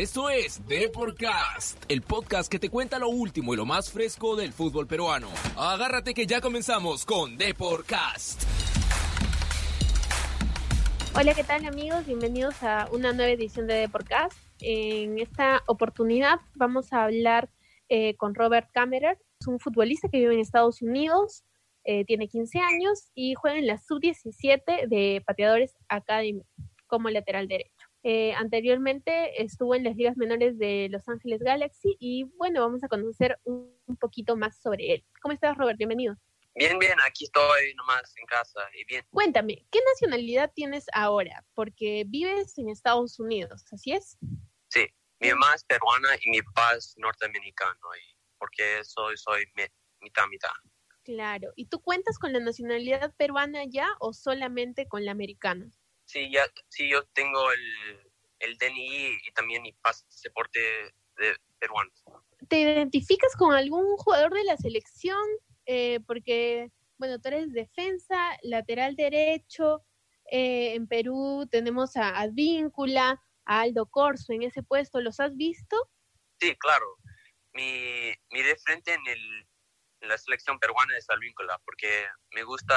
Esto es Deporcast, el podcast que te cuenta lo último y lo más fresco del fútbol peruano. Agárrate que ya comenzamos con Deporcast. Hola, ¿qué tal amigos? Bienvenidos a una nueva edición de Deporcast. En esta oportunidad vamos a hablar eh, con Robert Kammerer, es un futbolista que vive en Estados Unidos, eh, tiene 15 años y juega en la sub-17 de Pateadores Academy como lateral derecho. Eh, anteriormente estuvo en las ligas menores de Los Ángeles Galaxy y bueno, vamos a conocer un, poquito más sobre él. ¿Cómo estás, Robert? Bienvenido. Bien, bien, aquí estoy nomás en casa y bien. Cuéntame, ¿qué nacionalidad tienes ahora? Porque vives en Estados Unidos, ¿así es? Sí, mi mamá es peruana y mi papá es norteamericano, y porque soy, soy mitad, mitad. Claro, ¿y tú cuentas con la nacionalidad peruana ya o solamente con la americana? Sí, ya, sí, yo tengo el, el DNI y también mi pasaporte de peruano. ¿Te identificas con algún jugador de la selección? Eh, porque, bueno, tú eres defensa, lateral derecho. Eh, en Perú tenemos a Advíncula, a Aldo Corso en ese puesto. ¿Los has visto? Sí, claro. Mi, mi de frente en, el, en la selección peruana es Advíncula porque me gusta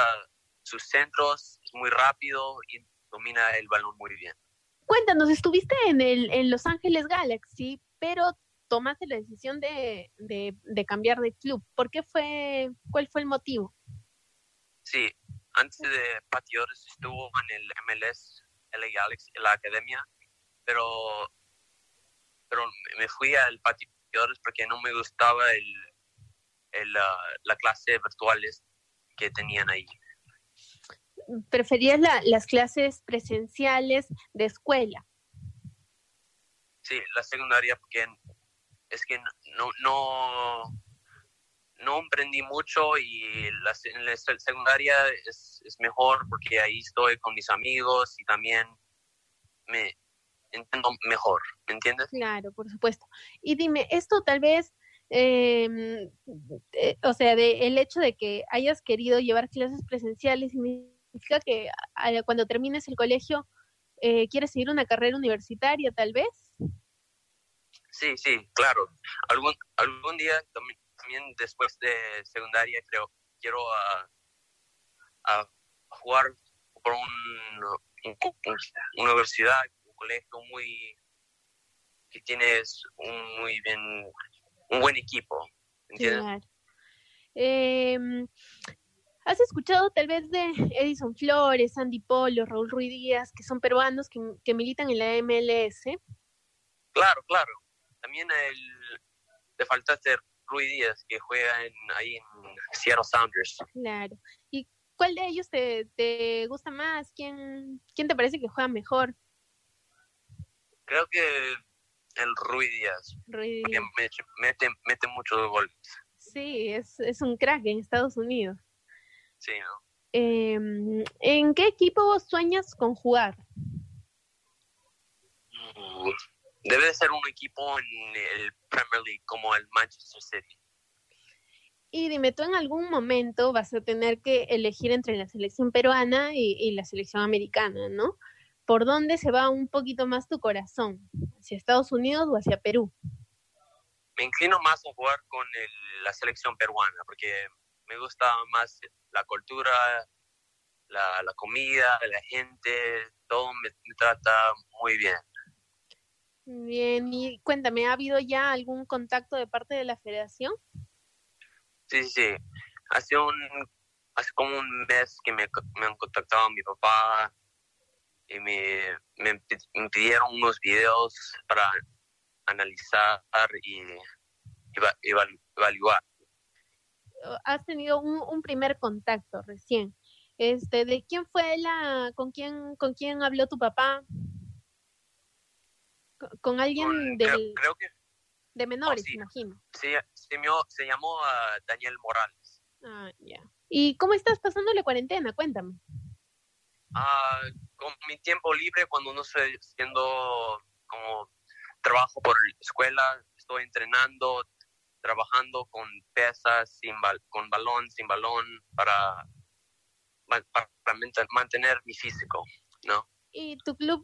sus centros, es muy rápido y domina el balón muy bien. Cuéntanos, estuviste en, el, en Los Ángeles Galaxy, pero tomaste la decisión de, de, cambiar de club. ¿Por qué fue, cuál fue el motivo? Sí, antes de Pateadores estuvo en el MLS, LA Galaxy, en la academia, pero, pero me fui al Pateadores porque no me gustaba el, el, la clase virtuales que tenían ahí preferías las clases presenciales de escuela. Sí, la secundaria, porque es que no, no, no emprendí mucho y la, la secundaria es, es, mejor porque ahí estoy con mis amigos y también me entiendo mejor, ¿me entiendes? Claro, por supuesto. Y dime, esto tal vez, em, eh, o sea, de, el hecho de que hayas querido llevar clases presenciales y significa que cuando termines el colegio eh, quieres seguir una carrera universitaria, tal vez. Sí, sí, claro. Algún, algún día también, después de secundaria creo quiero a, a jugar por un, una universidad, un colegio muy que tienes un muy bien un buen equipo. ¿entiendes? Claro. Eh, ¿Has escuchado tal vez de Edison Flores, Andy Polo, Raúl Ruiz Díaz, que son peruanos que, militan en la MLS? Claro, claro. También el, te faltaste Ruiz Díaz, que juega en, ahí en Seattle Sounders. Claro. ¿Y cuál de ellos te, te gusta más? ¿Quién, ¿Quién te parece que juega mejor? Creo que el Ruiz Díaz. Ruiz Díaz. Porque mete, mete muchos goles. Sí, es, es un crack en Estados Unidos. Sí, ¿no? Em, ¿En qué equipo sueñas con jugar? Mm, debe de ser un equipo en el Premier League como el Manchester City. Y dime, tú en algún momento vas a tener que elegir entre la selección peruana y, la selección americana, ¿no? ¿Por dónde se va un poquito más tu corazón? ¿Hacia Estados Unidos o hacia Perú? Me inclino más a jugar con la selección peruana, porque me gusta más la cultura, la, la comida, la gente, todo me, trata muy bien. Bien, y cuéntame, ¿ha habido ya algún contacto de parte de la federación? Sí, sí, hace un hace como un mes que me, me han contactado mi papá y me, me, pidieron unos videos para analizar y evaluar has tenido un, primer contacto recién. Este, ¿de quién fue la, con quién, con quién habló tu papá? Con, alguien del, creo, que, de menores, imagino. Sí, se, se llamó uh, Daniel Morales. Ah, ya. ¿Y cómo estás pasando la cuarentena? Cuéntame. Ah, con mi tiempo libre, cuando no estoy haciendo como trabajo por escuela, estoy entrenando, trabajando con pesas, sin con balón, sin balón, para, para mantener mi físico, ¿no? ¿Y tu club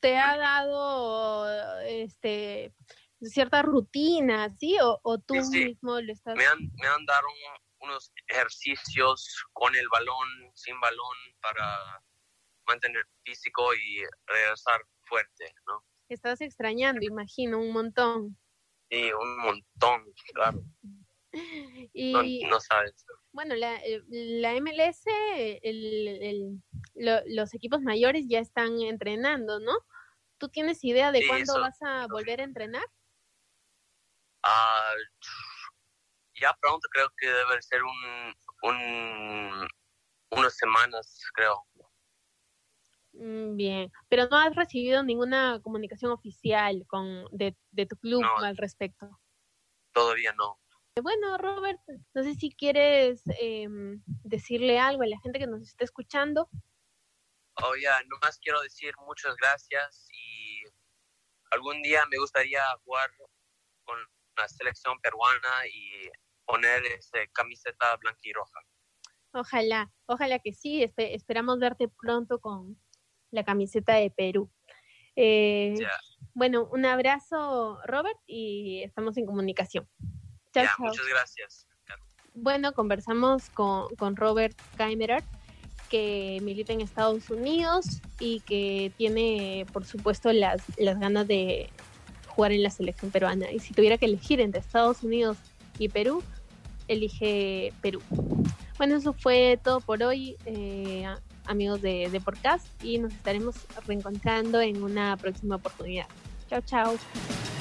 te ha dado este cierta rutina, ¿sí? O, tú mismo lo estás... Me han, me han dado unos ejercicios con el balón, sin balón, para mantener físico y regresar fuerte, ¿no? Estás extrañando, imagino, un montón. Sí, un montón, claro. Y, no, sabes. Bueno, la, eh, la MLS, los equipos mayores ya están entrenando, ¿no? ¿Tú tienes idea de cuándo vas a volver a entrenar? Ah, ya pronto creo que debe ser un, un unas semanas, creo. Mm, bien, pero no has recibido ninguna comunicación oficial con de, de tu club al respecto. Todavía no. Bueno, Robert, no sé si quieres em, decirle algo a la gente que nos está escuchando. Oh, ya, nomás quiero decir muchas gracias y algún día me gustaría jugar con la selección peruana y poner esa camiseta blanca y roja. Ojalá, ojalá que sí, esperamos verte pronto con la camiseta de Perú. Eh, bueno, un abrazo, Robert, y estamos en comunicación. Chao, Muchas gracias. Bueno, conversamos con, con Robert Keimerer, que milita en Estados Unidos y que tiene, por supuesto, las, las ganas de jugar en la selección peruana. Y si tuviera que elegir entre Estados Unidos y Perú, elige Perú. Bueno, eso fue todo por hoy, eh, amigos de, de Podcast, y nos estaremos reencontrando en una próxima oportunidad. Chao, chao.